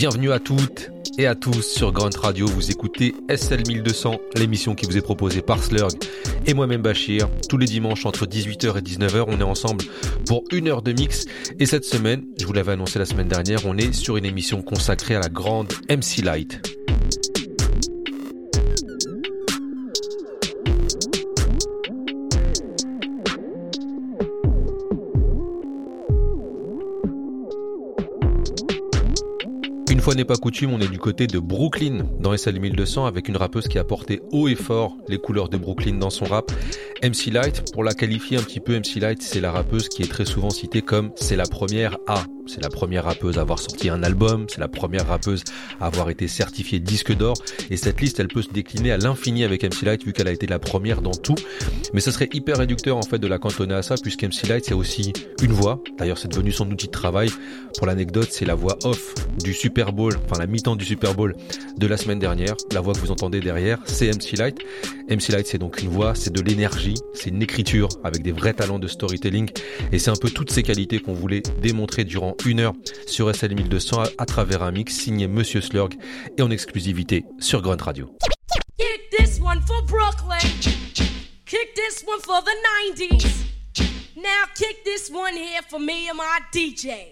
Bienvenue à toutes et à tous sur Grunt Radio. Vous écoutez SL 1200, l'émission qui vous est proposée par Slurg et moi-même Bachir. Tous les dimanches entre 18h et 19h, on est ensemble pour une heure de mix. Et cette semaine, je vous l'avais annoncé la semaine dernière, on est sur une émission consacrée à la grande MC Light. N'est pas coutume, on est du côté de Brooklyn dans SL 1200 avec une rappeuse qui a porté haut et fort les couleurs de Brooklyn dans son rap. MC Light, pour la qualifier un petit peu, MC Light, c'est la rappeuse qui est très souvent citée comme c'est la première à c'est la première rappeuse à avoir sorti un album, c'est la première rappeuse à avoir été certifiée disque d'or. Et cette liste, elle peut se décliner à l'infini avec MC Light vu qu'elle a été la première dans tout. Mais ce serait hyper réducteur en fait de la cantonner à ça puisque MC Light c'est aussi une voix. D'ailleurs, c'est devenu son outil de travail. Pour l'anecdote, c'est la voix off du Super Bowl, enfin la mi-temps du Super Bowl de la semaine dernière. La voix que vous entendez derrière, c'est MC Light. MC Light, c'est donc une voix, c'est de l'énergie, c'est une écriture avec des vrais talents de storytelling. Et c'est un peu toutes ces qualités qu'on voulait démontrer durant une heure sur SL 1200 à, travers un mix signé Monsieur Slurg et en exclusivité sur Grunt Radio. Kick this one for Brooklyn. Kick this one for the 90s. Now kick this one here for me and my DJ.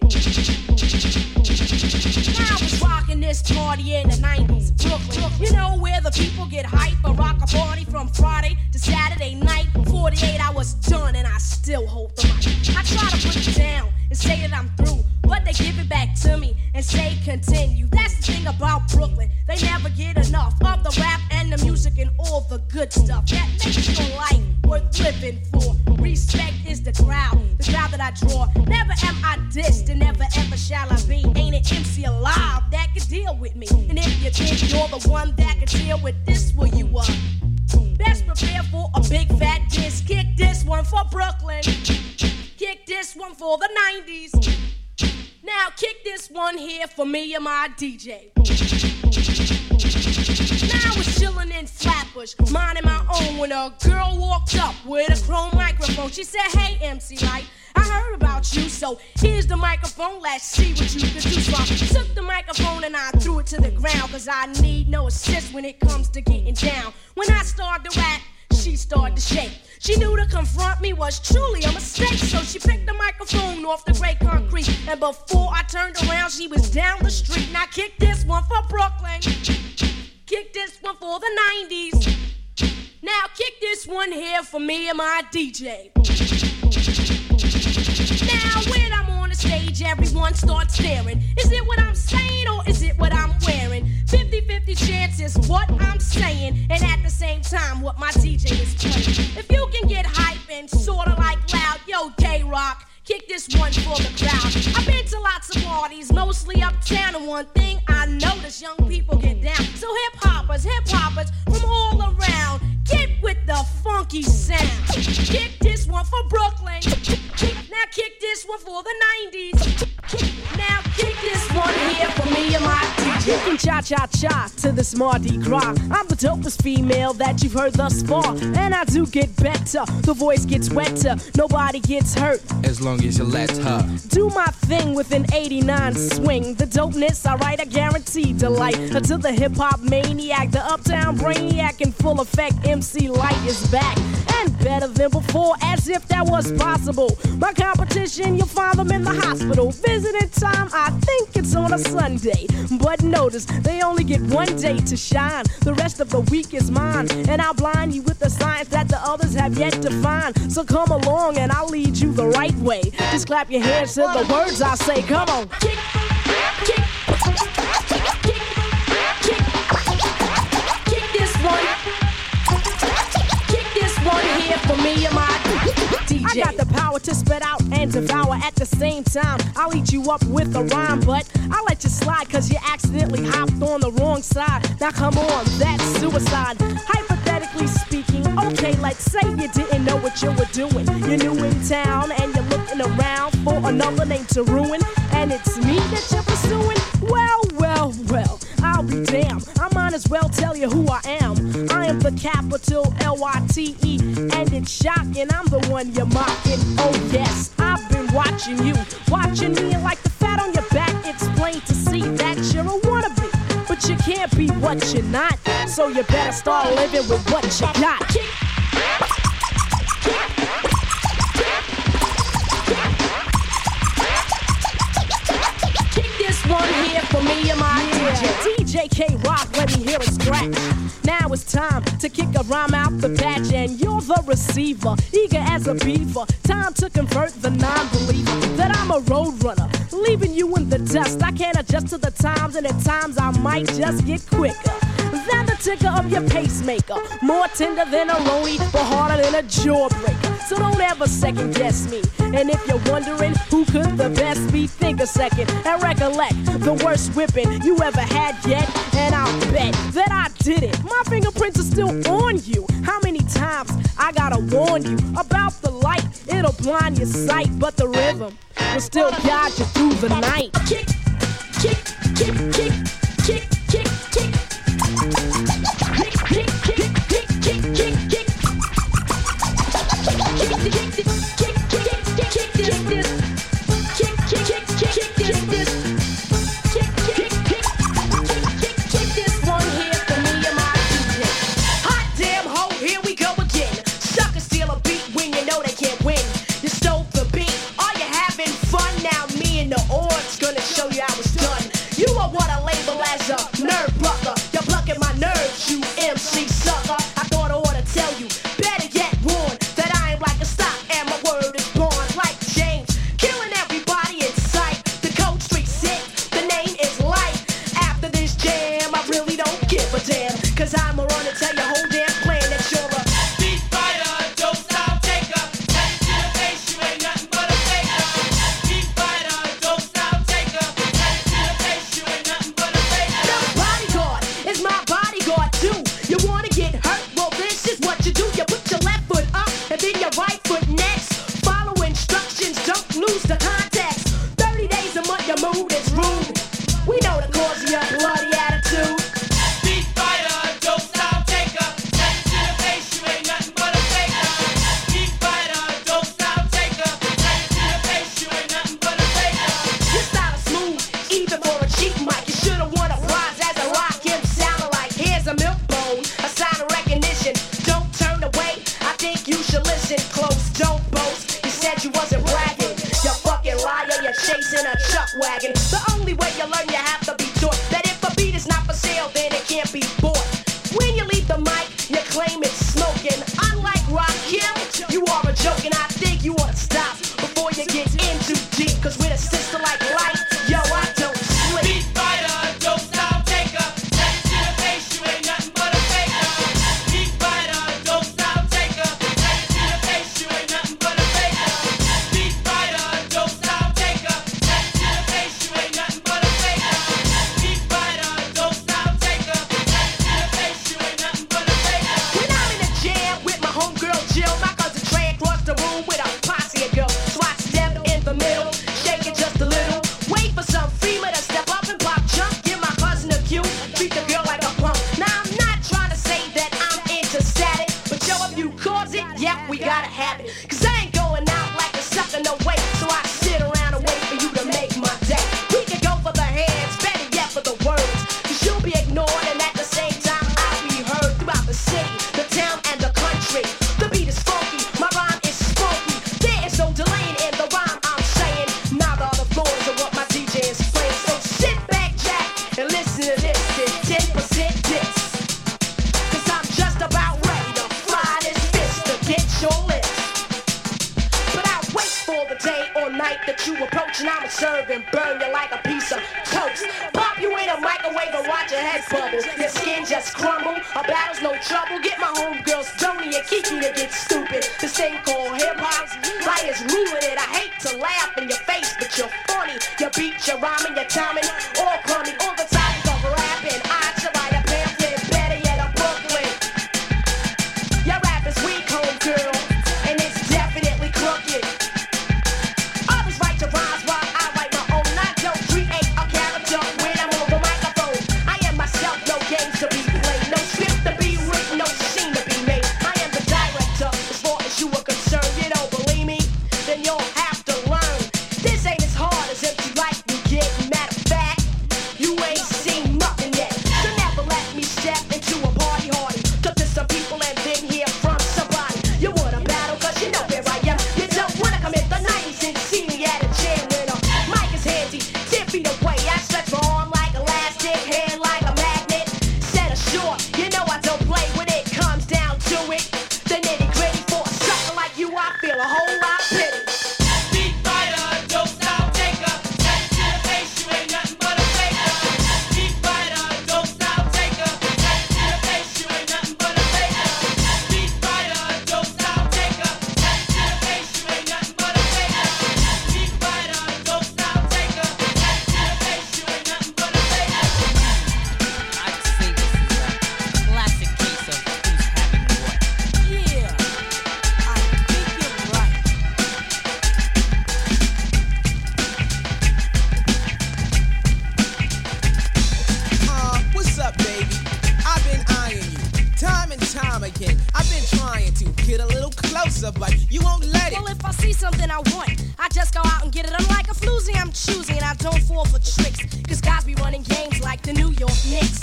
This party in the 90s, Brooklyn. You know where the people get hype or rock a party from Friday to Saturday night. 48 hours done and I still hold the mic. I try to put it down and say that I'm through. But they give it back to me and say continue. That's the thing about Brooklyn. They never get enough of the rap and the music and all the good stuff that makes your life worth living for. Respect is the crowd, the crowd that I draw. Never am I dissed and never ever shall I be. Ain't an MC alive that can deal with me. And if you think you're the one that can deal with this, well, you are. Best prepare for a big fat diss. Kick this one for Brooklyn. Kick this one for the 90s. Now kick this one here for me and my DJ. I was chillin' in Flatbush, minding my own when a girl walked up with a chrome microphone. She said, Hey MC Lyte, I heard about you, so here's the microphone. Let's see what you can do. So I took the microphone and I threw it to the ground, cause I need no assist when it comes to getting down. When I started to rap, she started to shake. She knew to confront me was truly a mistake, so she picked the microphone off the gray concrete. And before I turned around, she was down the street. Now kick this one for Brooklyn. Kick this one for the 90s. Now kick this one here for me and my DJ. Now when I'm on the stage, everyone starts staring. Is it what I'm saying or is it what I'm wearing? 50-50 chance is what I'm saying, and at the same time, what my DJ is playing. If you can get hype and sorta like loud, yo, K-Rock. Kick this one for the crowd. I've been to lots of parties, mostly uptown, and one thing I notice young people get down. So hip hoppers, hip hoppers from all around, get with the funky sound. Kick this one for Brooklyn. Now kick this one for the 90s. Now kick this one here for me and my DJ. You can cha cha cha to this Mardi Gras. I'm the dopest female that you've heard thus far. And I do get better. The voice gets wetter. Nobody gets hurt. As long as you let her. Do my thing with an 89 swing. The dopeness, I write, I guarantee delight. Until the hip hop maniac, the uptown brainiac in full effect, MC Lyte is back. And better than before, as if that was possible. My competition, you'll find them in the hospital. Visiting time, I think it's on a Sunday. But notice, they only get one day to shine. The rest of the week is mine. And I'll blind you with the science that the others have yet to find. So come along and I'll lead you the right way. Just clap your hands to the words I say. Come on. Kick, kick, I got the power to spit out and devour at the same time. I'll eat you up with a rhyme, but I'll let you slide cause you accidentally hopped on the wrong side. Now come on, that's suicide. Hypothetically Mathematically speaking, okay, like say you didn't know what you were doing. You're new in town and you're looking around for another name to ruin, and it's me that you're pursuing. Well, well, well, I'll be damned. I might as well tell you who I am. I am the capital L Y T E, and it's shocking. I'm the one you're mocking. Oh yes, I've been watching you, watching me, and like the fat on your back, it's plain to see that you're a wannabe. But you can't be what you're not, so you better start living with what you got. Kick this one here for me and my yeah. DJ. JK Rock, let me hear it scratch. Now it's time to kick a rhyme out the patch, and you're the receiver, eager as a beaver. Time to convert the non believer that I'm a roadrunner, leaving you in the dust. I can't adjust to the times, and at times I might just get quicker. Than the ticker of your pacemaker. More tender than a lonely, but harder than a jawbreaker. So don't ever second guess me. And if you're wondering who could the best be, think a second and recollect the worst whipping you ever had yet. And I'll bet that I did it. My fingerprints are still on you. How many times I gotta warn you about the light? It'll blind your sight, but the rhythm will still guide you through the night. Kick, kick, kick, kick, kick. trouble, get my homegirls Joni and Kiki to get stupid. This thing called hip hop's liars ruin it. I hate to laugh in your face, but you're funny. You beat your rhyming, your timing, all crummy, all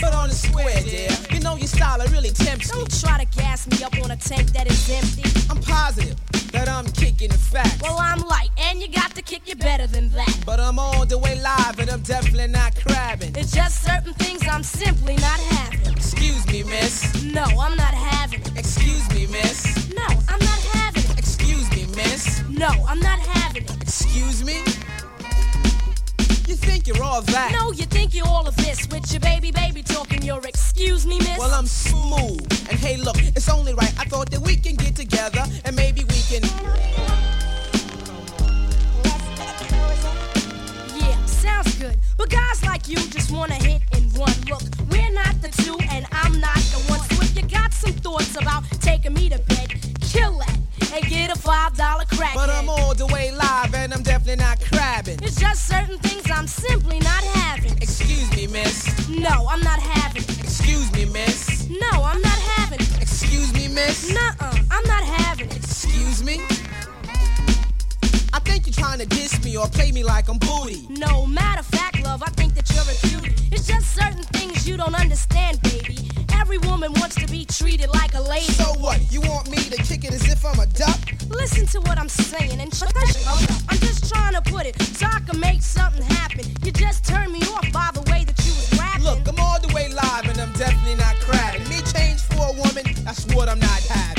But on the square, dear, you know your style really tempts me. Don't try to gas me up on a tank that is empty. I'm positive that I'm kicking the facts. Well, I'm Lyte, and you got to kick you better than that. But I'm all the way live and I'm definitely not crabbing. It's just certain things I'm simply not having. Excuse me, miss. No, I'm not having it. Excuse me, miss. No, I'm not having it. Excuse me, miss. No, I'm not having it. Excuse me? Think you're all that? No, you think you're all of this with your baby, baby talking your excuse me, miss? Well, I'm smooth. And hey, look, it's only right. I thought that we can get together and maybe we can. Yeah, sounds good. But guys like you just wanna hit and run. Look, we're not the two, and I'm not the one. So if you got some thoughts about taking me to bed, kill that and get a five dollar crack. But I'm all the way live and I'm definitely not Just certain things I'm simply not having. Excuse me, miss. No, I'm not having it. Excuse me, miss. No, I'm not having it. Excuse me, miss. Nuh-uh, I'm not having it. Excuse me? I think you're trying to diss me or play me like I'm booty. No matter of fact, love, I think that you're a cutie. It's just certain things you don't understand, baby. Every woman wants to be treated like a lady. So what? You want me to kick it as if I'm a duck? Listen to what I'm saying and shut shit up. I'm just trying to put it so I can make something happen. You just turned me off by the way that you was rapping. Look, I'm all the way live and I'm definitely not crabbing. Me change for a woman, that's what I'm not having.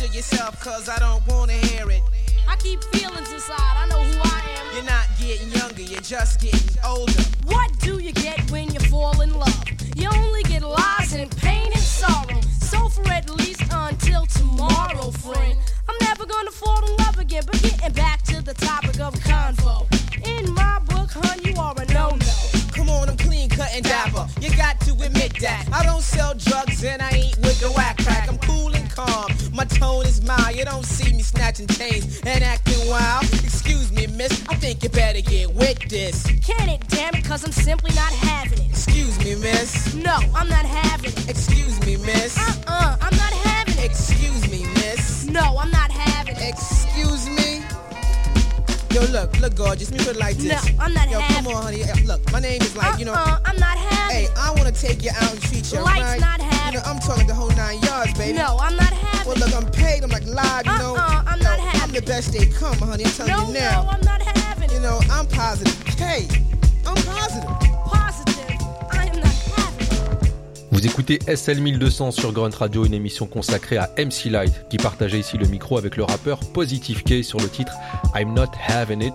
To yourself, cause I don't wanna hear it. I keep feelings inside, I know who I am. You're not getting younger, you're just getting older. What do you get when you fall in love? You only get lies and pain and sorrow. So for at least until tomorrow, chains and acting wild. Excuse me, miss. I think you better get with this. Can it, damn it, cause I'm simply not having it. Excuse me, miss. No, I'm not having it. Excuse me, miss. Uh-uh, I'm not having it. Excuse me, miss. No, I'm not having it. Excuse me. Yo, look, look, gorgeous. Me put it like this. No, I'm not Yo, having come on, honey. Look, my name is like, you know. Uh-uh, I'm not having Hey. I wanna take you out and treat you Lights right. not You know, I'm talking the whole nine yards, baby. No, I'm not having Well, look, I'm paid. I'm like live, you know. Uh-uh, I'm not I'm having the best they come, honey. I'm telling No, you no, now. I'm not having you know, I'm positive. Hey, I'm positive. Positive, I am not having it. Vous écoutez SL 1200 sur Grunt Radio, une émission consacrée à MC Light, qui partageait ici le micro avec le rappeur Positive K sur le titre I'm Not Having It.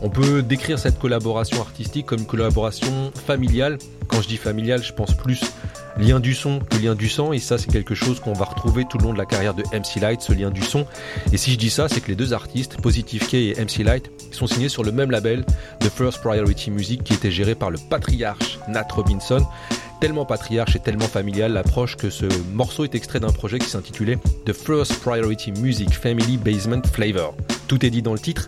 On peut décrire cette collaboration artistique comme une collaboration familiale. Quand je dis familiale, je pense plus lien du son que lien du sang, et ça c'est quelque chose qu'on va retrouver tout le long de la carrière de MC Light, ce lien du son. Et si je dis ça, c'est que les deux artistes, Positive K et MC Light, sont signés sur le même label, The First Priority Music, qui était géré par le patriarche Nat Robinson tellement patriarche et tellement familial l'approche que ce morceau est extrait d'un projet qui s'intitulait The First Priority Music Family Basement Flavor. Tout est dit dans le titre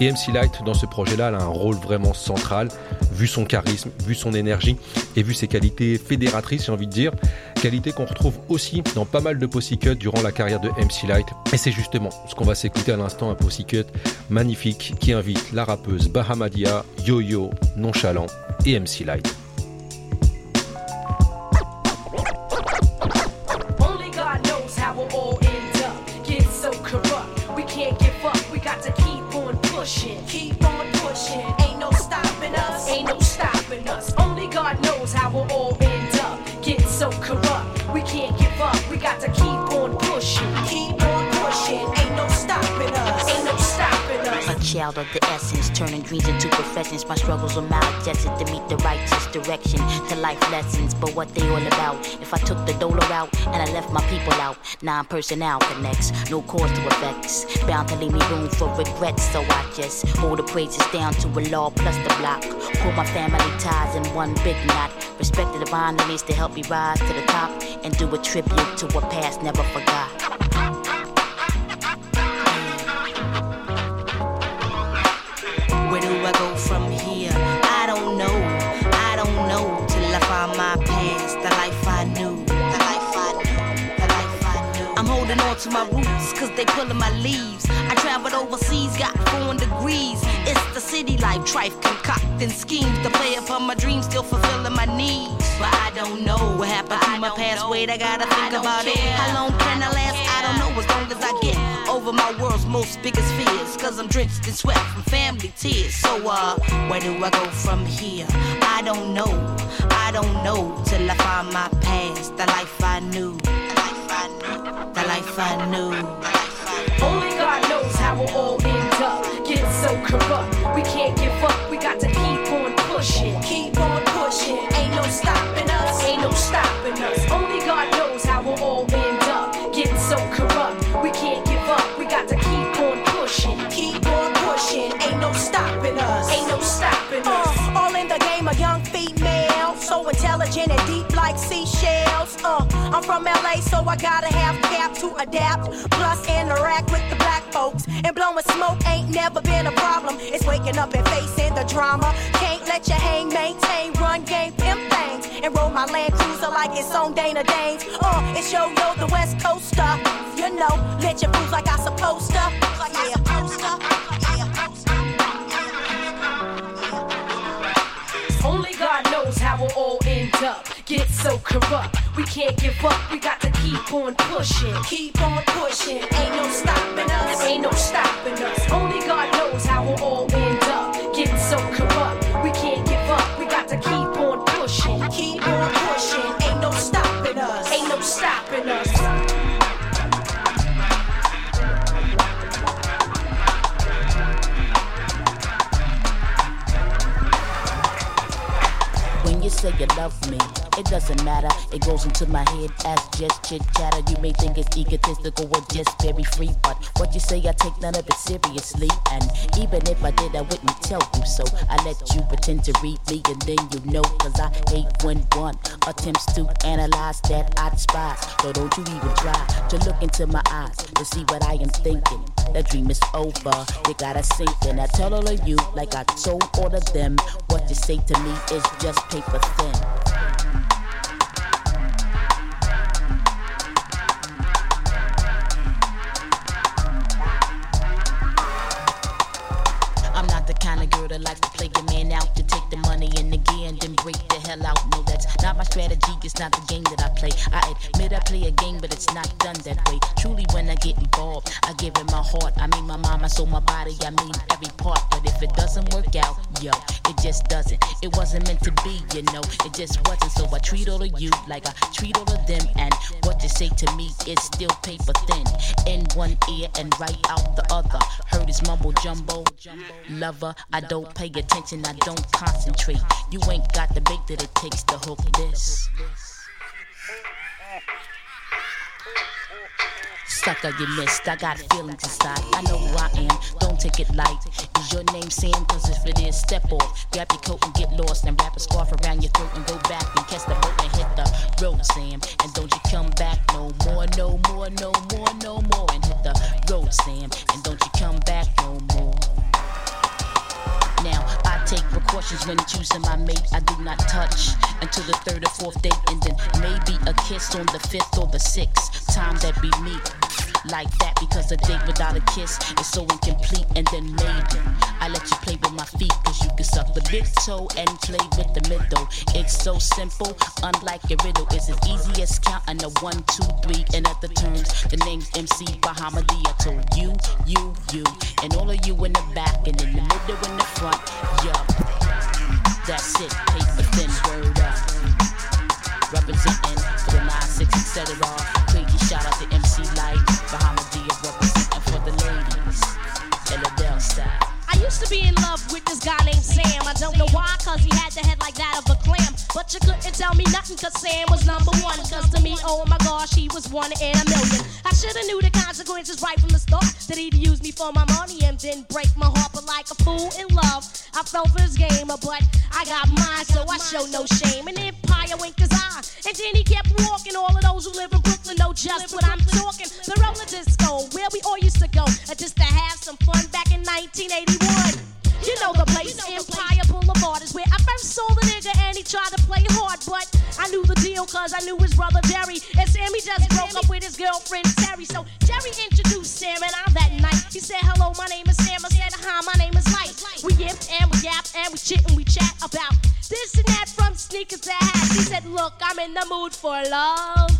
et MC Light dans ce projet-là a un rôle vraiment central vu son charisme, vu son énergie et vu ses qualités fédératrices j'ai envie de dire, qualités qu'on retrouve aussi dans pas mal de Pussycut durant la carrière de MC Light et c'est justement ce qu'on va s'écouter à l'instant un Pussycut magnifique qui invite la rappeuse Bahamadia, Yo-Yo, Nonchalant et MC Light. Child of the essence, turning dreams into professions. My struggles were maladjusted to meet the righteous direction to life lessons. But what they all about? If I took the dollar out and I left my people out, non personnel connects, no cause to effects. Bound to leave me room for regrets, so I just hold the praises down to a law plus the block. Pull my family ties in one big knot. Respect the divine needs to help me rise to the top and do a tribute to a past never forgot. To my roots, cause they pulling my leaves. I traveled overseas, got foreign degrees. It's the city life, trife concocting schemes to play upon my dreams, still fulfilling my needs. But I don't know what happened to my past. Wait, I gotta think about it. How long can I last? I don't know. As long as I get over my world's most biggest fears, cause I'm drenched in sweat from family tears. So, uh, where do I go from here? I don't know. I don't know till I find my past, the life I knew. The life I knew. Only God knows how we'll all end up. Get so corrupt, we can't give up. We got to I'm from LA, so I gotta have cap to adapt. Plus, interact with the black folks. And blowing smoke ain't never been a problem. It's waking up and facing the drama. Can't let you hang, maintain, run game, pimp things. And roll my Land Cruiser like it's on Dana Danes. Uh, it's yo yo, the West Coaster. You know, let your fools like I supposed to. Like I supposed to. Get so corrupt, we can't give up. We got to keep on pushing. Keep on pushing, ain't no stopping us. Ain't no stopping us. Only God knows how we'll all end up. Getting so corrupt, we can't give up. We got to keep on pushing. Keep on pushing, ain't no stopping us. Ain't no stopping us. When you say you love me, it doesn't matter. It goes into my head as just chit chatter. You may think it's egotistical or just very free, but what you say, I take none of it seriously. And even if I did, I wouldn't tell you so. I let you pretend to read me, and then you know, cause I hate when one attempts to analyze that I despise. So don't you even try to look into my eyes to see what I am thinking. The dream is over, you gotta sink in. I tell all of you, like I told all of them, what you say to me is just paper thin. Likes to play your man out to take the money and again then break the hell out. No, that's not my strategy. It's not the game that I play. I admit I play a game, but it's not done that way. Truly, when I get involved, I give it my heart. I mean my mind, my soul, my body. I mean every part. But if it doesn't work out, yo, it just doesn't. It wasn't meant to be, you know. It just wasn't. So I treat all of you like I treat all of them. And what you say to me is still paper thin. In one ear and right out the other. Heard his mumble jumbo. Lover, I don't pay attention, I don't concentrate. You ain't got the bait that it takes to hook this. Sucker, you missed. I got feelings inside. I know who I am. Don't take it light. Is your name Sam? Cause if it is, step off. Grab your coat and get lost. And wrap a scarf around your throat and go back and catch the boat and hit the road, Sam. And don't you come back no more, no more, no more, no more. And hit the road, Sam. And don't you come back no more. Now I take precautions when choosing my mate. I do not touch until the third or fourth date, and then maybe a kiss on the fifth or the sixth time that we meet. Like that because a date without a kiss is so incomplete. And then maybe I let you play with my feet cause you can suck the big toe and play with the middle. It's so simple, unlike a riddle. It's as easy as counting a one, two, three, and at the turns. The name's MC Bahamadi. I told you, you, you, and all of you in the back and in the middle in the front. Yup, that's it. Paper thin word up. Representing for the 9-6, etc. Crazy shout out to MC Lyte. Used to be in love with this guy named Sam. I don't know why, cause he had the head like that of a clam. But you couldn't tell me nothing, cause Sam was number one. Cause to me, oh my gosh, he was one in a million. I should've knew the consequences right from the start. That he'd use me for my money and then break my heart. But like a fool in love, I fell for his game. But I got mine, so I show no shame. And Empire winked his eye. And then he kept walking. All of those who live in Brooklyn know just what I'm talking. The roller disco, 1981. You know the place, Empire Boulevard is where I first saw the nigga and he tried to play hard, but I knew the deal, cause I knew his brother Jerry. And Sammy just broke up with his girlfriend Terry. So Jerry introduced Sam and I that night. He said, Hello, my name is Sam. I said, Hi, my name is Lyte. We yipped and we yapped and we chit and we chat about this and that from sneakers to hats. He said, Look, I'm in the mood for love.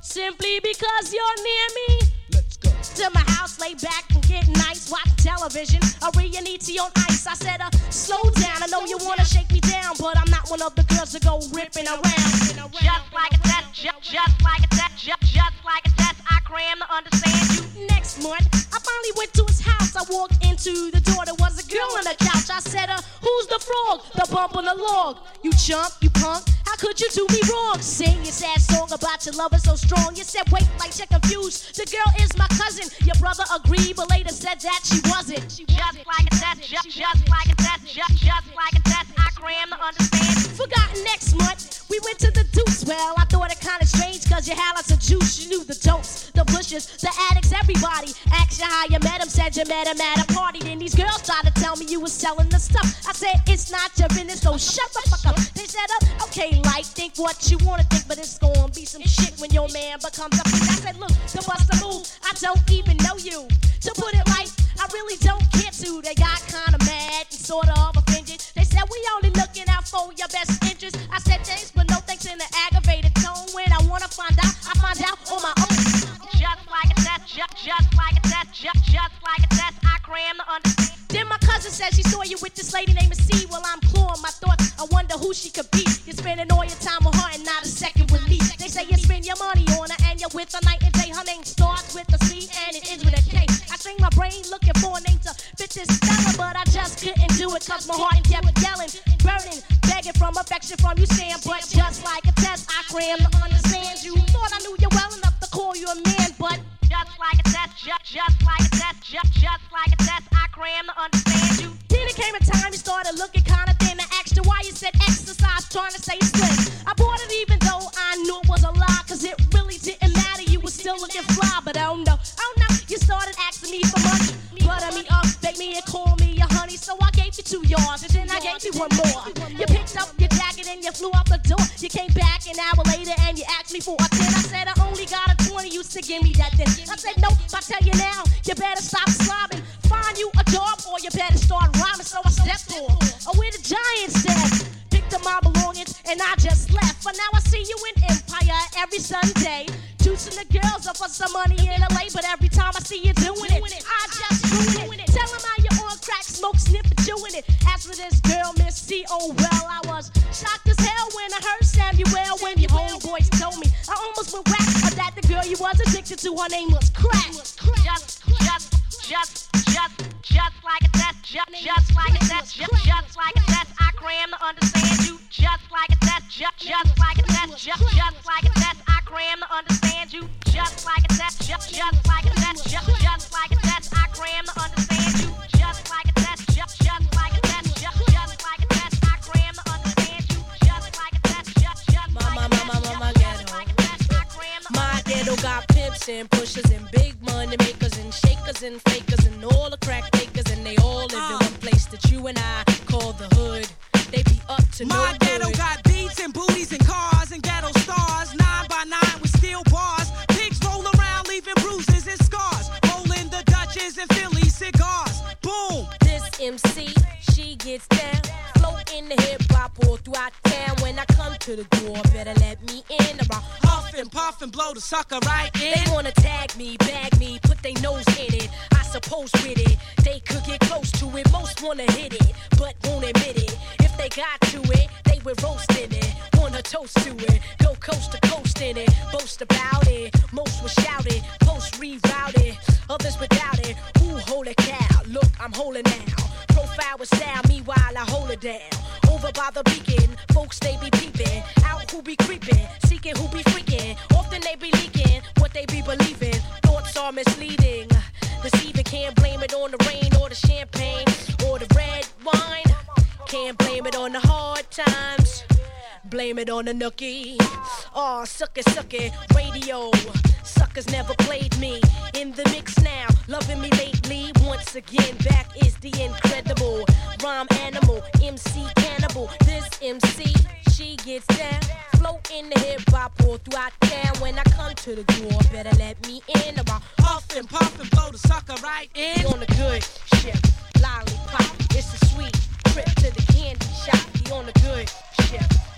Simply because you're near me. To my house, lay back and get nice, watch television. A reunity on ice. I said, uh, slow down. I know you wanna shake me down, but I'm not one of the girls that go ripping around. Just like a test, just, just like a test, just, just like a test. I cram to understand you. Next month, I finally went to his house. I walked into the door. There was a girl on the couch. I said, uh, who's the frog? The bump on the log. You chump, you punk. How could you do me wrong? Sing your sad song about your lover so strong. You said, wait, like you're confused. The girl is my cousin. Your brother agreed, but later said that she wasn't. She Just like a test, just, just like a test, just, just like a test. I cram to understand. Forgotten next month, we went to the Deuce. Well, I thought it kinda strange, cause you had lots of juice. You knew the dopes, the bushes, the addicts, everybody. Asked you how you met him, said you met him at a party. Then these girls tried to tell me you was selling the stuff. I said, it's not your business, so shut the fuck up. They said, uh, okay, like, think what you wanna think, but it's gonna be some shit when your man becomes a freak. I said, look, the bust a move, I don't even know you. To put it right, I really don't care to. They got kinda mad and sorta of offended. They said, we only looking out for your best interest. I said, thanks, but no thanks in an aggravated tone. When I wanna find out, I find out on my own. Just like a test, just, just like a test, just, just like a test. I cram to understand. Then my cousin said she saw you with this lady named C. Well, I'm clawing my thoughts. I wonder who she could be. You're spending all your time with her and not a second with me. They say you spend your money on her and you're with her night and my brain looking for a name to fit this fella, but I just couldn't do it cause my heart kept yelling, burning, begging from affection from you, Sam. But just like a test, I crammed to understand you. Thought I knew you well enough to call you a man, but Just like a test, just, just like a test, just, just like a test. I cram to understand you. Then it came a time you started looking kinda thin. I asked you why you said exercise, trying to say slim. I gave you two yards, and then I gave you one more. You picked up your jacket and you flew out the door. You came back an hour later and you asked me for a 10. I said I only got a 20, you to give me that then. I said nope, I tell you now, you better stop slobbing. Find you a job or you better start rhyming. So I stepped off. Oh, where the giants at? Picked up my belongings and I just left. But now I see you in Empire every Sunday. Juicing the girls up for some money in LA. But every time I see you doing it, I just ruin it. Smoke, and chewing it. As for this girl, Miss C, oh well, I was shocked as hell when I heard Samuel when your homeboys told me. I almost went whack, but that the girl you was addicted to, her name was crack. Just, just, just, just, just like a test, just, just like a test, just, just like a test. I cram to understand you. Just like a test, just, just like a test, just, just like a test. I cram to understand you. Just like a test, just, just like a ghetto got pimps and pushers and big money makers and shakers and fakers and all the crack fakers and they all live in uh. one place that you and I call the hood. They be up to no My ghetto good. got beats and booties and cars and ghetto stars. Nine by nine with steel bars. Pigs roll around leaving bruises and scars. Rolling the Dutches and Philly cigars. Boom. This MC, she gets down. Float in the hip hop all throughout town. When I come to the door, better let me in. About Huff and puff and blow the sucker right in. They wanna tag me, bag me, put their nose in it. I suppose with it, they could get close to it. Most wanna hit it, but won't admit it. If they got to it, they would roast in it. Wanna toast to it, go coast to coast in it. Boast about it, most will shout it. Post rerouted, others without it. Ooh, holy cow, look, I'm holding now. Profile with style, meanwhile I hold it down. Over by the beacon, folks they be peeping. Out who be creeping, seeking who be freaking. Often they be leaking what they be believing. Thoughts are misleading. Deceiving, can't blame it on the rain or the champagne or the red wine. Can't blame it on the hard times. Blame it on the nookie. Oh, suck it, suck it. Radio. Suckers never played me. In the mix now. Loving me lately. Once again, back is the incredible. Rhyme animal. MC cannibal. This MC, she gets down. Float in the hip hop. locked down when I come to the door. Better let me in I'll Huff and and blow the sucker right in. on the good ship. Lollipop, it's a sweet trip to the candy shop. Be on the good ship.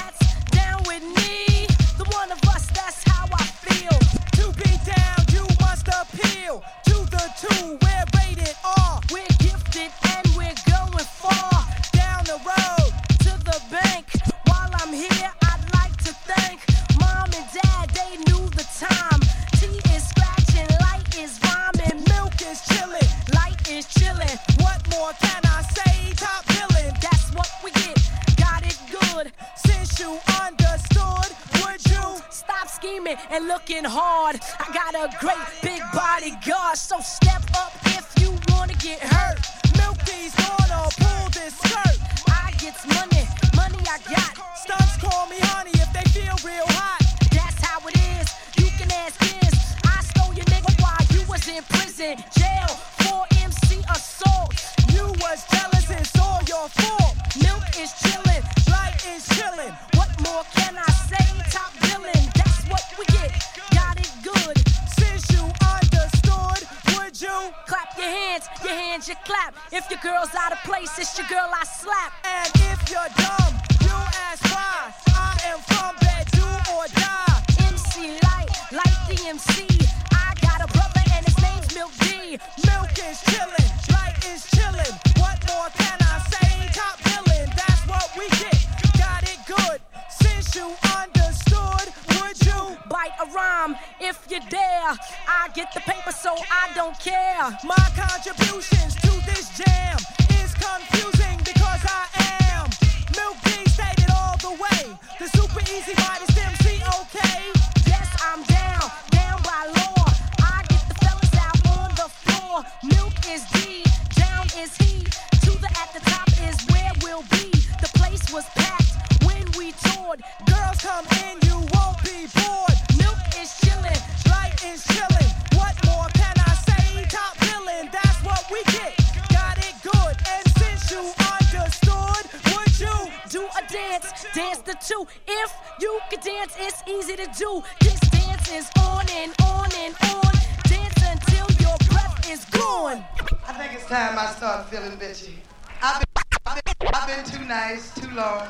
we toured. Girls come in, you won't be bored. Milk is chilling, Lyte is chillin'. What more can I say? Top billin', that's what we get. Got it good. And since you understood, would you? Do a dance, dance the two. If you can dance, it's easy to do. This dance is on and on and on. Dance until your breath is gone. I think it's time I start feeling bitchy. I've been, I've been, I've been too nice, too long.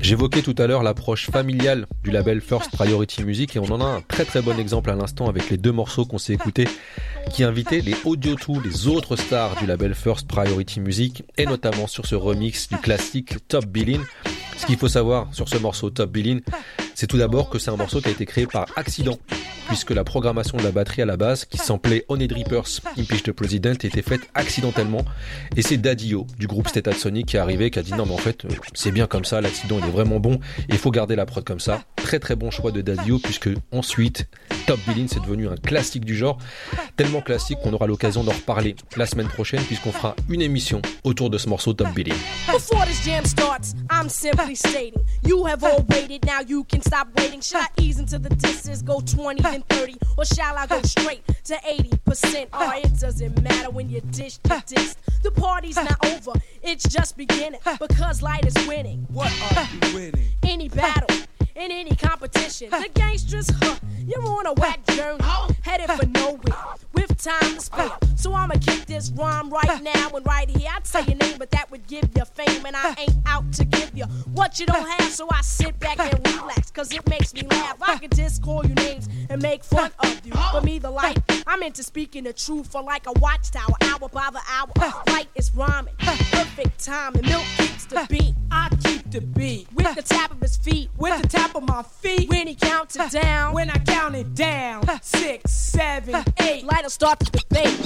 J'évoquais tout à l'heure l'approche familiale du label First Priority Music et on en a un très très bon exemple à l'instant avec les deux morceaux qu'on s'est écoutés qui invitaient les Audio 2, les autres stars du label First Priority Music et notamment sur ce remix du classique Top Billin. Ce qu'il faut savoir sur ce morceau Top Billin, c'est tout d'abord que c'est un morceau qui a été créé par accident puisque la programmation de la batterie à la base qui s'appelait Honey Drippers Impeach the President était faite accidentellement. Et c'est Daddio du groupe Sonic qui est arrivé qui a dit non mais en fait euh, c'est bien comme ça l'accident il est vraiment bon il faut garder la prod comme ça. Très très bon choix de Daddio puisque ensuite Top Billin c'est devenu un classique du genre tellement classique qu'on aura l'occasion d'en reparler la semaine prochaine puisqu'on fera une émission autour de ce morceau Top Billin. Before this jam starts, I'm simply stating you have all waited, now you can stop waiting. Should I ease into the distance, go 20 then 30, or shall I go straight to 80%? Oh, it doesn't matter when you dish the dish. The party's not over, it's just beginning because Lyte is winning. What are you winning? Any battle. In any competition, the gangsters, huh? You're on a whack journey, headed for nowhere, with time to spare. So I'ma kick this rhyme right now and right here. I'd say your name, but that would give you fame, and I ain't out to give you what you don't have. So I sit back and relax, cause it makes me laugh. I can just call you names and make fun of you. For me, the light, I'm into speaking the truth for like a watchtower, hour by the hour. Lyte is rhyming, perfect time, and milk keeps the beat. I keep the beat With the tap of his feet, with the tap of my feet. when he counted down, When I count it down, six, seven, eight. Lyte'll start the debate.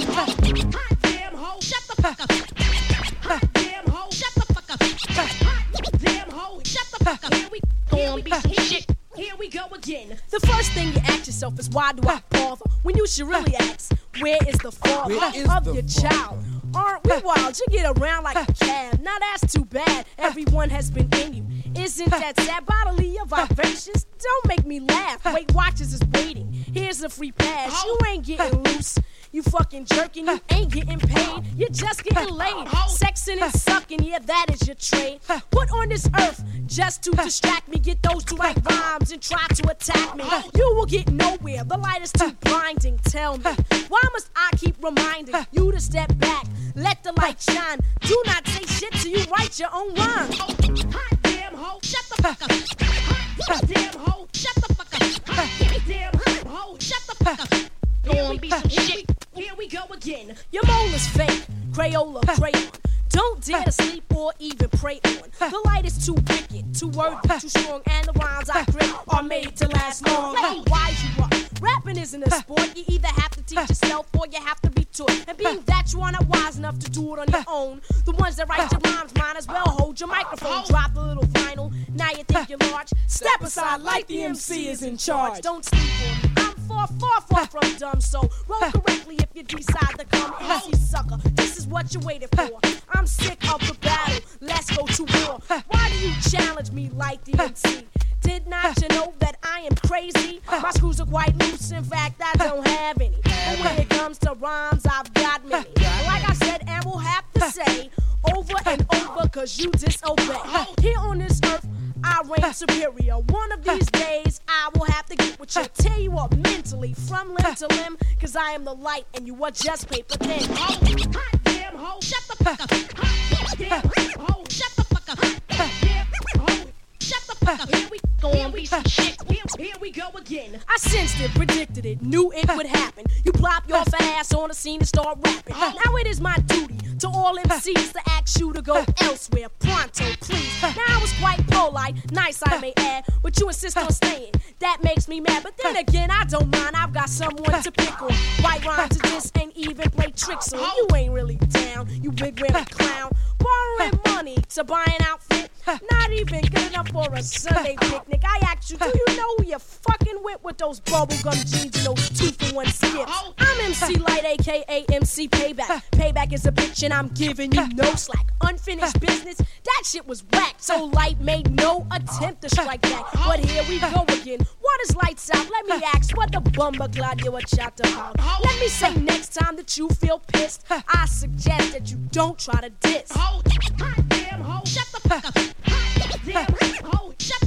Damn hoe, shut the fuck up. Damn hoe, shut the fuck up. Damn hoe, shut the fuck up. Here we, here, here we go again. The first thing you ask yourself is why do I bother? When you should really ask, where is the father is of the your father? child? Aren't we wild? You get around like a cab. Now that's too bad. Everyone has been in you. Isn't that sad? Bodily your vibrations don't make me laugh. Weight Watchers is waiting. Here's a free pass. You ain't getting loose. You fucking jerking, you ain't getting paid. You're just getting laid. Sexing and sucking, yeah, that is your trade. Put on this earth just to distract me. Get those two right rhymes and try to attack me. You will get nowhere. The light is too blinding. Tell me, why must I keep reminding you to step back? Let the light shine. Do not say shit till you write your own rhyme. Hot damn hoe, shut the fuck up. Hot damn hoe, shut the fuck up. Hot damn hoe, shut the fuck up. Gonna be some shit. Here we go again. Your mole is fake. Crayola, crayon. Don't dare to sleep or even pray on. The light is too wicked, too worthy, too strong, and the rhymes I grip are made to last long. Let me wise you up. Rapping isn't a sport. You either have to teach yourself or you have to be taught. And being that you are not wise enough to do it on your own, the ones that write your rhymes might as well hold your microphone. Drop a little vinyl. Now you think you're large. Step aside like the MC is in charge. Don't sleep on me. Far, far, far from dumb. So roll correctly if you decide to come MC sucker. This is what you waited for. I'm sick of the battle. Let's go to war. Why do you challenge me like the MC? Did not you know that I am crazy? My screws are quite loose. In fact, I don't have any. And when it comes to rhymes, I've got many. Like I said, and will have to say over and over, cause you disobey. Here on this earth, I reign superior. One of these days, I will have to get with you. Tear you up mentally from limb to limb, cause I am the light and you are just paper thin. Hot damn hoe, shut the fuck up. Hot damn hoe, shut the fuck up. Hot damn hoe. Shut the fuck up. Here we go. be some shit. Here, here we go again. I sensed it, predicted it, knew it would happen. You plop your ass on the scene and start rapping. Now it is my duty to all MCs to ask you to go elsewhere. Pronto, please. Now I was quite polite, nice I may add, but you insist on staying. That makes me mad. But then again, I don't mind. I've got someone to pick on. White rhymes to this ain't even play tricks on. You ain't really down, you big red clown. Borrowing money to buy an outfit. Not even good enough for a Sunday picnic. I asked you, do you know who you're fucking with with those bubblegum jeans and those two for one skips? I'm MC Lyte, aka MC Payback. Payback is a bitch and I'm giving you no slack. Unfinished business, that shit was whack. So Lyte made no attempt to strike back. But here we go again. What is lights out? Let me ask what the you were chat about. Let me say next time that you feel pissed, I suggest that you don't try to diss. Hot damn hoe, shut the fuck up. Hot damn hoe, shut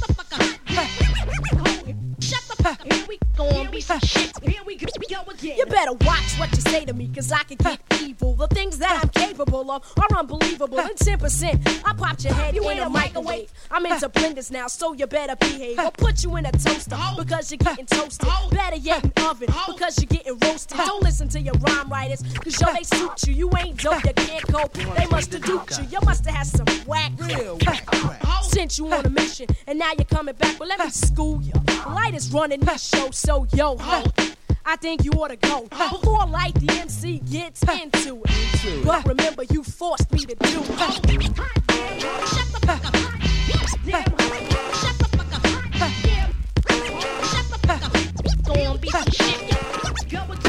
Here we go, be some shit. Here we go, again. You better watch what you say to me, cause I can get evil. The things that I'm capable of are unbelievable. And 10%, I popped your head in a microwave. I'm into blenders now, so you better behave. I'll put you in a toaster because you're getting toasted. Better yet, an oven because you're getting roasted. Don't listen to your rhyme writers, cause yo, they suit you. You ain't dope, you can't cope. They must have duped you. You must have had some whack. Real Sent you on a mission, and now you're coming back. But let me school you. Lyte is running this show, so yo, ho. I think you ought to go before Lyte the MC gets into it. But remember, you forced me to do it. Shut the fuck up. Shut the fuck up. Shut the fuck up. Gonna be shit. Go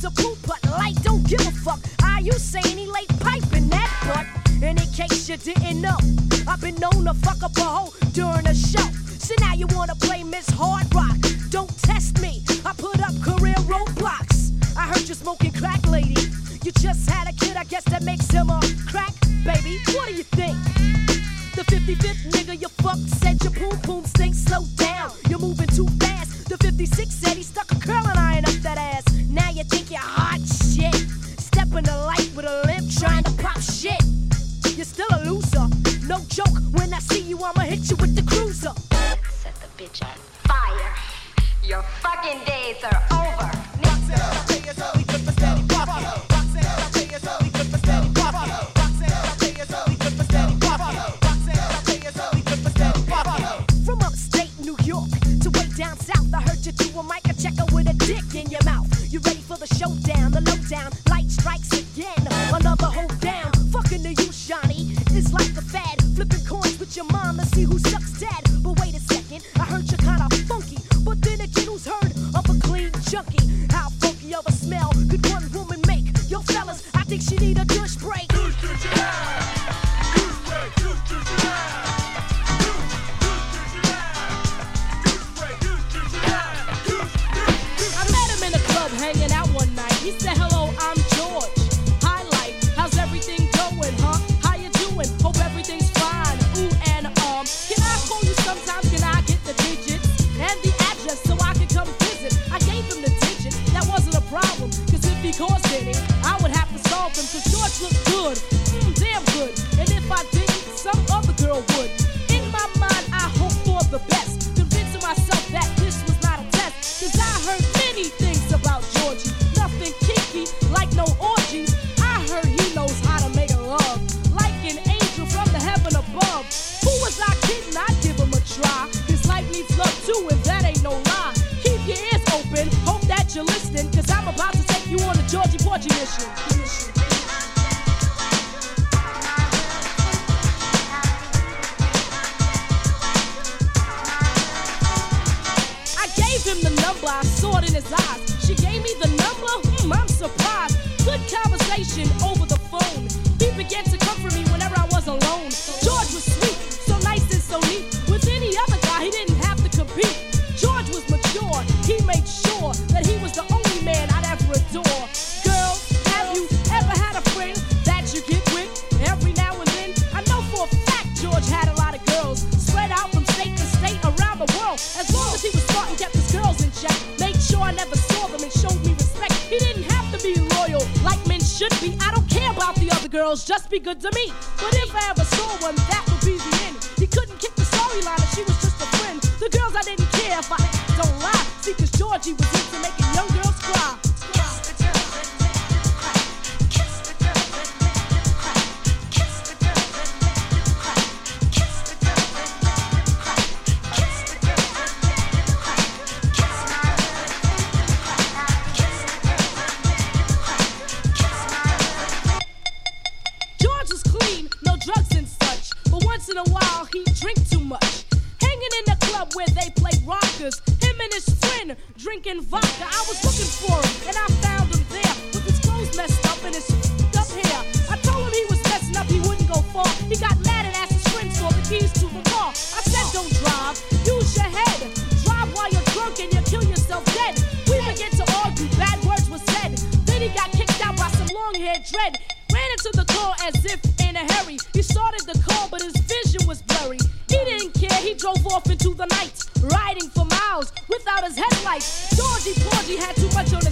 He's a cool but light, don't give a fuck. Are you saying he late piping that butt? In case you didn't know, I've been known to fuck up a hoe during a show. So now you wanna be good to me. floor as if in a hurry. He started the car, but his vision was blurry. He didn't care, he drove off into the night, riding for miles without his headlights. Georgie Porgy had too much on his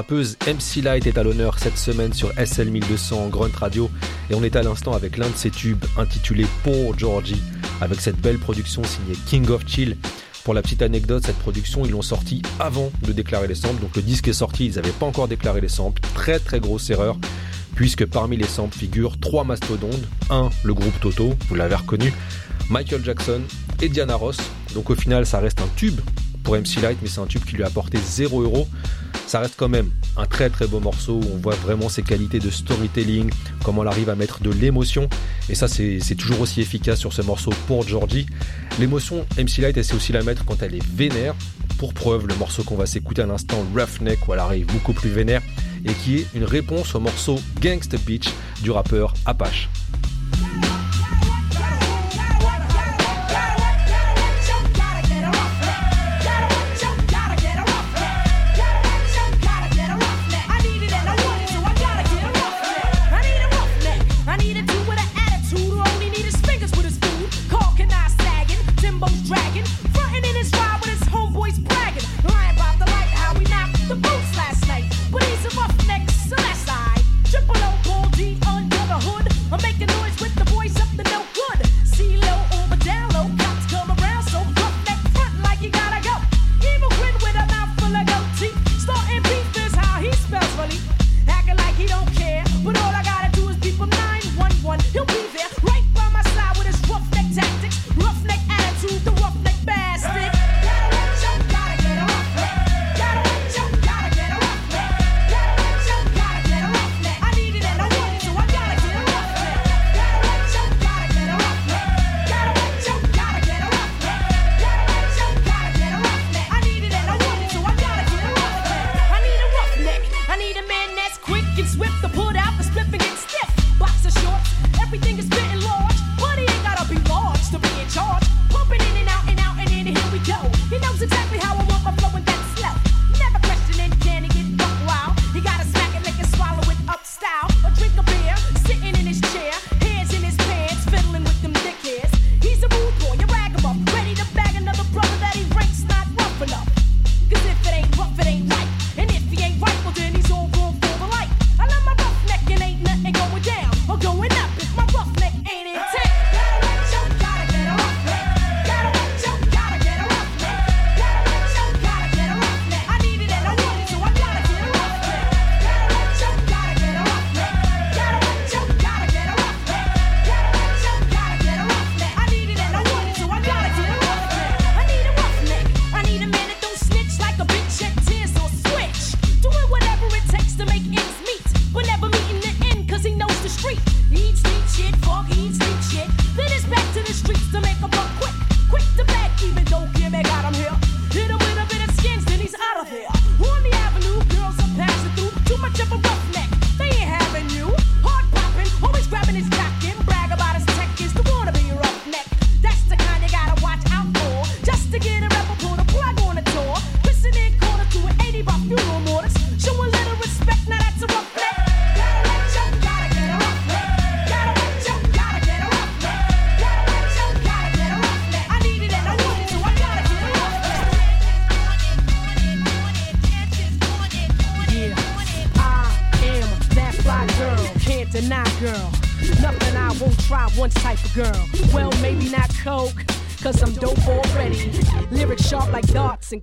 MC Light est à l'honneur cette semaine sur SL 1200 Grunt Radio et on est à l'instant avec l'un de ses tubes intitulé Pour Georgie avec cette belle production signée King of Chill. Pour la petite anecdote, cette production, ils l'ont sortie avant de déclarer les samples. Donc le disque est sorti, ils n'avaient pas encore déclaré les samples. Très très grosse erreur, puisque parmi les samples figurent trois mastodontes. Un, le groupe Toto, vous l'avez reconnu, Michael Jackson et Diana Ross. Donc au final, ça reste un tube pour MC Light, mais c'est un tube qui lui a apporté 0 euros ça reste quand même un très très beau morceau où on voit vraiment ses qualités de storytelling, comment elle arrive à mettre de l'émotion. Et ça, c'est toujours aussi efficace sur ce morceau pour Georgie. L'émotion, MC Light, elle sait aussi la mettre quand elle est vénère. Pour preuve, le morceau qu'on va s'écouter à l'instant, Roughneck, où elle arrive beaucoup plus vénère et qui est une réponse au morceau Gangsta Beach du rappeur Apache. Swip the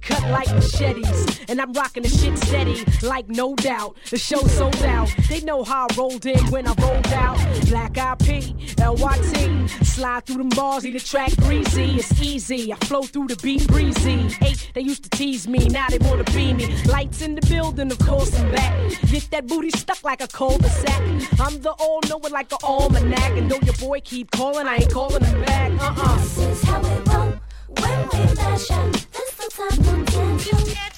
cut like machetes. And I'm rocking the shit steady, like no doubt. The show sold out. They know how I rolled in when I rolled out. Black IP, LYT. Slide through them bars, leave the track greasy. It's easy. I flow through the beat breezy. Eight, they used to tease me, now they wanna be me. Lights in the building, of course I'm back. Get that booty stuck like a cul-de-sac. I'm the all knower like an almanac. And though your boy keep calling, I ain't calling him back. Uh-uh. This is how we roll when we fashion. This the time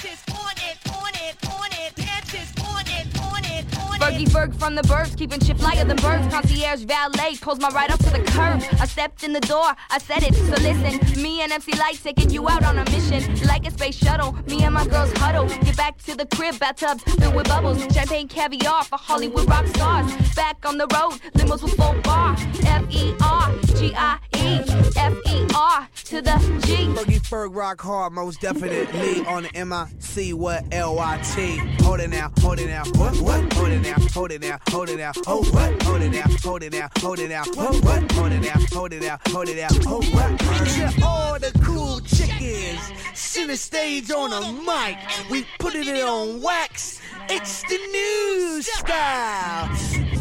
Ferg from the burbs, keeping shit flyer than birds. Concierge valet, pulls my right up to the curb. I stepped in the door, I said it. So listen, me and MC Lyte taking you out on a mission. Like a space shuttle, me and my girls huddle. Get back to the crib, bathtubs filled with bubbles. Champagne caviar for Hollywood rock stars. Back on the road, limos with full bar. F E R G I E F E R to the G. Fergie Ferg rock hard, most definitely on the MIC what L-Y-T. Hold it now, hold it now, what, what? Hold it now, hold it now, hold it now, oh what? Hold it now, hold it now, hold it now, what, what? Hold it now, hold it now, hold it now, oh what? All the cool chickens, center stage on a mic. We put it on wax. It's the new style.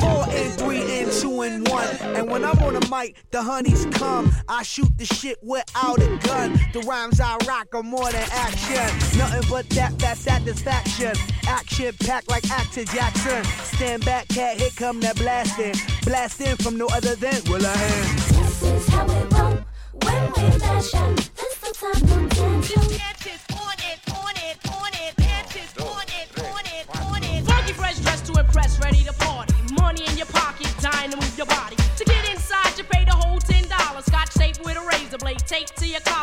Four and three and two and one. And when I'm on the mic, the honeys come. I shoot the shit without a gun. The rhymes I rock are more than action. Nothing but that, that satisfaction. Action packed like Actor Jackson. Stand back, cat, here come that blasting. Blasting from no other than will.i.am. This is how we roll when we fashion. This the time for tantrum. Funky fresh dressed to impress, ready to party. Money in your pocket, dying to move your body. To get inside, you pay the whole ten dollars. Scotch tape with a razor blade taped to your collar.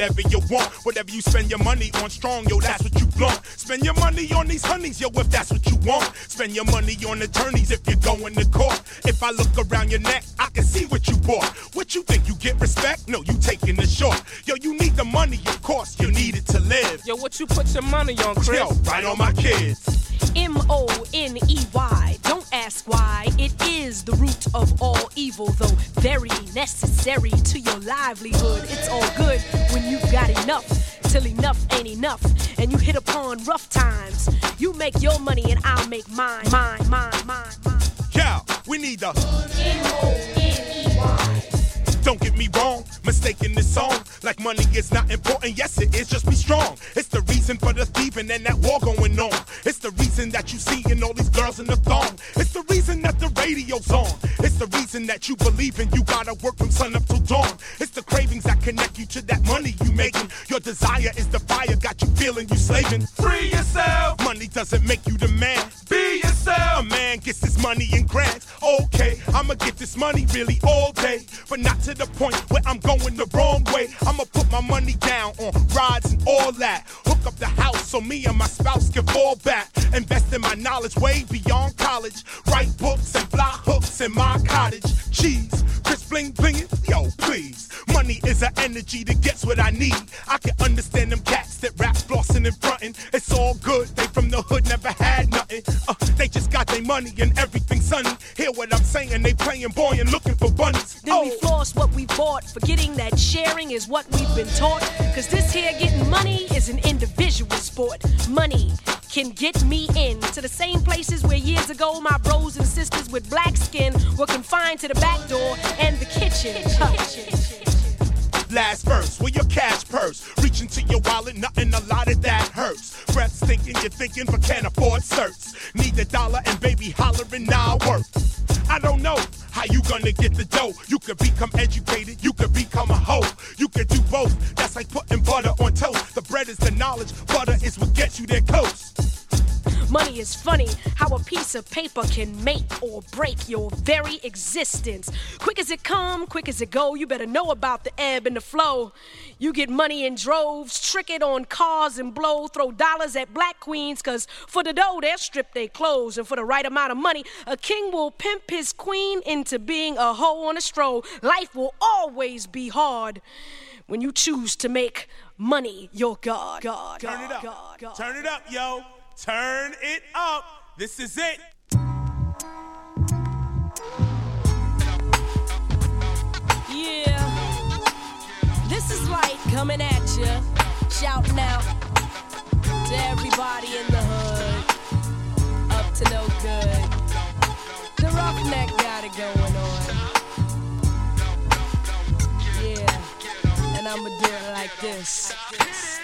Whatever you want. Whatever you spend your money on strong, yo, that's what you want. Spend your money on these honeys, yo, if that's what you want. Spend your money on attorneys if you're going to court. If I look around your neck, I can see what you bought. What you think you get respect? No, you taking the short. Yo, you need the money, of course, you need it to live. Yo, what you put your money on, Chris? Yo, right on my kids. M O N E Y. Don't ask why. It is the root of all evil, though very necessary to your livelihood. It's make your money and I'll make mine. Mine, mine, mine, mine. Yeah, we need the. Don't get me wrong, mistaking this song like money is not important. Yes, it is. Just be strong. It's the reason for the thieving and that war going on. It's the reason that you seeing all these girls in the thong. It's the reason that the radio's on. It's the reason that you believe in you gotta work from sun up till dawn. It's the cravings that connect you to that money you making. Your desire is the fire, got you feeling you slaving. Free yourself. Doesn't make you the man. Be yourself. A man gets his money in grants. Okay, I'ma get this money really all day, but not to the point where I'm going the wrong way. I'ma put my money down on rides and all that. Hook up the house so me and my spouse can fall back. Invest in my knowledge way beyond college. Write books and fly hooks in my cottage. Cheese, Chris bling blingin', is an energy that gets what I need. I can understand them cats that rap flossing and frontin'. It's all good, they from the hood never had nothing. Uh, they just got their money and everything sunny. Hear what I'm saying? They playing boy and looking for bunnies. Then we floss what we bought, forgetting that sharing is what we've been taught. Cause this here getting money is an individual sport. Money can get me in to the same places where years ago my bros and sisters with black skin were confined to the back door and the kitchen. Huh. Last verse, with your cash purse. Reach into your wallet, nothing a lot of that hurts. Breath stinking, you're thinking, but can't afford certs. Need a dollar and baby hollering, now work. I don't know how you gonna get the dough. You could become educated, you could become a hoe. You could do both. That's like putting butter on toast. The bread is the knowledge, butter is what gets you there coast. Money is funny how a piece of paper can make or break your very existence. Quick as it come, quick as it go, you better know about the ebb and the flow. You get money in droves, trick it on cars and blow, throw dollars at black queens, cause for the dough they'll strip their clothes. And for the right amount of money, a king will pimp his queen into being a hoe on a stroll. Life will always be hard when you choose to make money your God. God, Turn it up. God, God. Turn it up, yo. Turn it up. This is it. Yeah. This is Lyte coming at you. Shouting out to everybody in the hood. Up to no good. The roughneck got it going on. Yeah. And I'ma do it like this.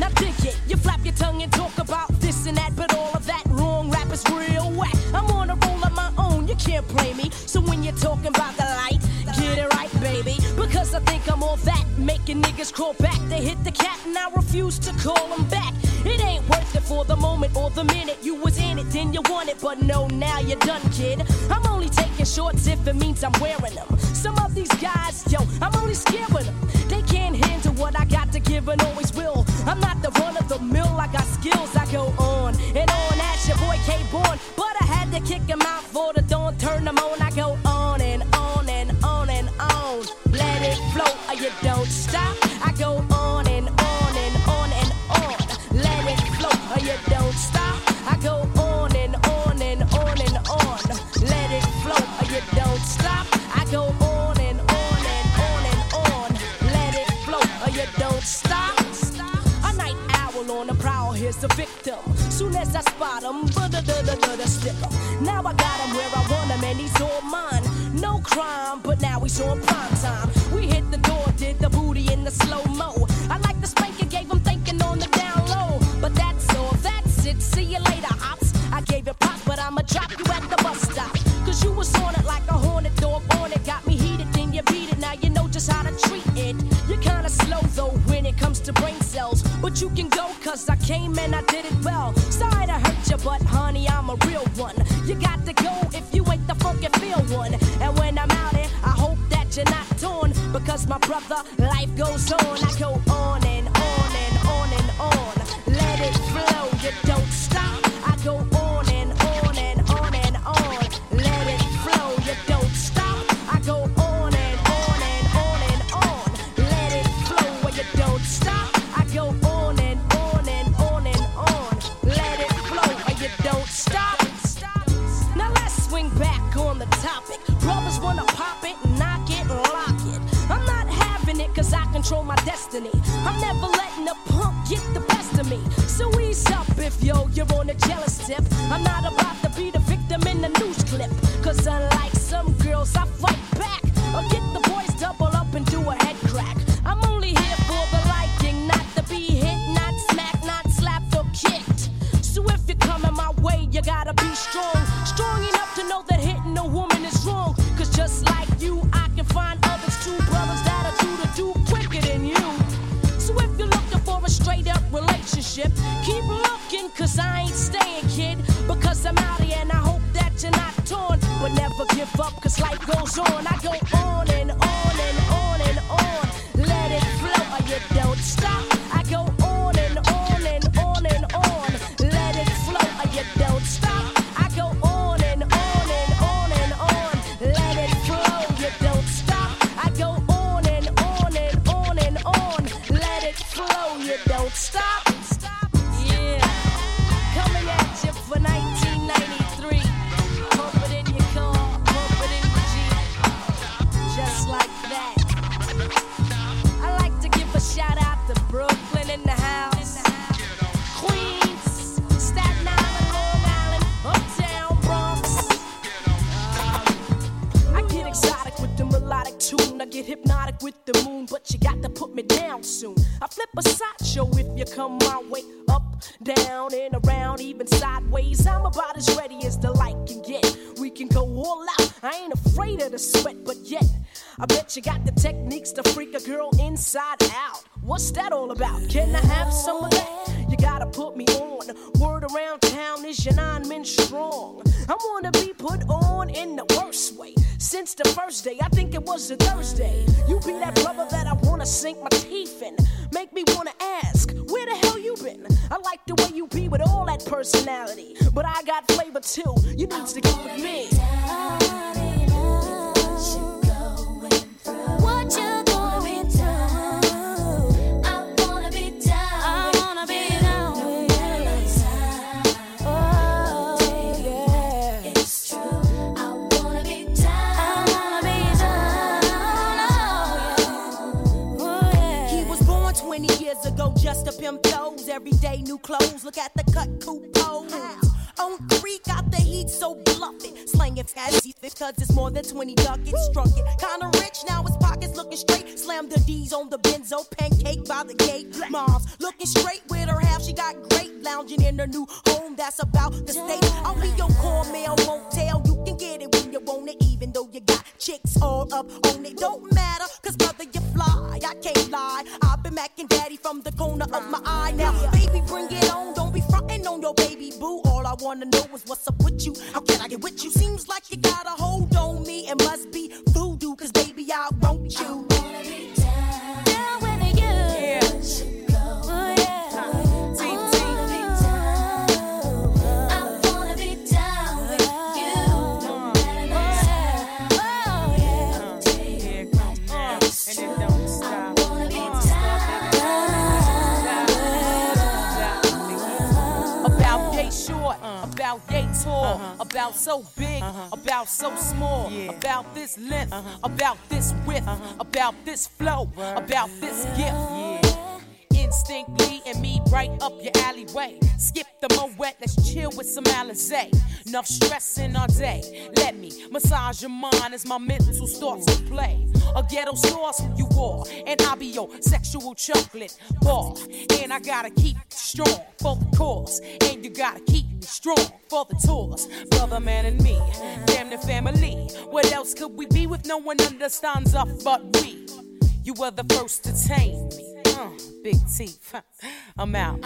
Now dig it, you flap your tongue and talk about this and that, but all of that wrong rap is real whack. I'm on a roll of my own, you can't blame me. So when you're talking about the light, get it right, baby. Because I think I'm all that, making niggas crawl back. They hit the cat and I refuse to call them back. It ain't worth it for the moment or the minute you was in it, then you want it, but no, now you're done, kid. I'm only taking shorts if it means I'm wearing them. Some of these guys, yo, I'm only scaring them. They can't handle what I got to give and always will. I'm not the run of the mill, I got skills, I go on and on. That's your boy K Born, but I had to kick him out for the dawn, turn him on. I go on and on and on and on. Let it flow, or you don't stop. I go on and on and on and on. Let it flow, or you don't stop. I go on and on and on and on. Let it flow, or you don't stop. I go here's victim. Soon as I spot him, da da da stick him. Now I got him where I want him, and he's all mine. No crime, but now he's on prime time. We hit the door, did the booty in the slow mo. I like the spank and gave him thinking on the down low. But that's all, that's it. See you later, ops. I gave you props, but I'ma drop you at the bus stop. Cause you was on it like a hornet dog on it. Got me heated, then you beat it. Now you know just how to cells. But you can go cause I came and I did it well. Sorry to hurt you, but honey, I'm a real one. You got to go if you ain't the funky feel one. And when I'm out here, I hope that you're not torn. Because my brother, life goes on. I go on and on and on and on. Let it flow, you don't you're on a jealous tip. I'm not about was a Thursday. You be that brother that I wanna sink my teeth in. Make me wanna ask, where the hell you been? I like the way you be with all that personality. But I got flavor too. You need to get with me. Clothes. Look at the cut coupons. On three, got the heat so bluffing. Slanging fancy because it's more than 20 ducats. Struck it. Kinda rich, now his pockets looking straight. Slam the D's on the benzo, pancake by the gate. Mom's looking straight with her half, she got great. Lounging in her new home, that's about the state. I'll be your core mail, won't tell. You can get it when you want it, even though you got chicks all up on it. Don't matter, cause brother, you fly. I can't lie. I've daddy from the corner of my eye. Now, baby, bring it on. Don't be frontin' on your baby boo. All I wanna know is what's up with you. How can I get with you? Seems like you got a hold on me. It must be voodoo, cause baby, I want you. About so big, uh-huh. about so small, about this length, uh-huh. about this width, uh-huh. about this flow, about this gift. Instantly and me right up your alleyway. Skip the Moët, let's chill with some Alizé. Enough stressing all day. Let me massage your mind as my mental starts to play. A ghetto sauce you are, and I'll be your sexual chocolate bar. And I gotta keep strong for the cause, and you gotta keep strong for the tours. Brother, man, and me, damn the family. What else could we be with no one understands us but we? You were the first to tame me. Big teeth. I'm out.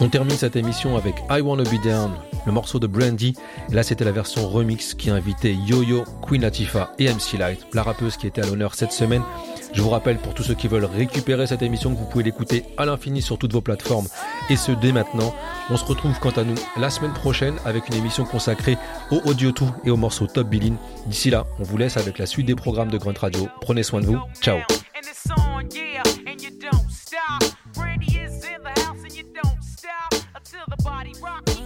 On termine cette émission avec I Wanna Be Down, le morceau de Brandy. Et là, c'était la version remix qui invitait Yo-Yo, Queen Latifah et MC Light, la rappeuse qui était à l'honneur cette semaine. Je vous rappelle pour tous ceux qui veulent récupérer cette émission que vous pouvez l'écouter à l'infini sur toutes vos plateformes et ce dès maintenant. On se retrouve quant à nous la semaine prochaine avec une émission consacrée au audio tout et au morceau Top Billin. D'ici là, on vous laisse avec la suite des programmes de Grunt Radio. Prenez soin de vous. Ciao. Body rock.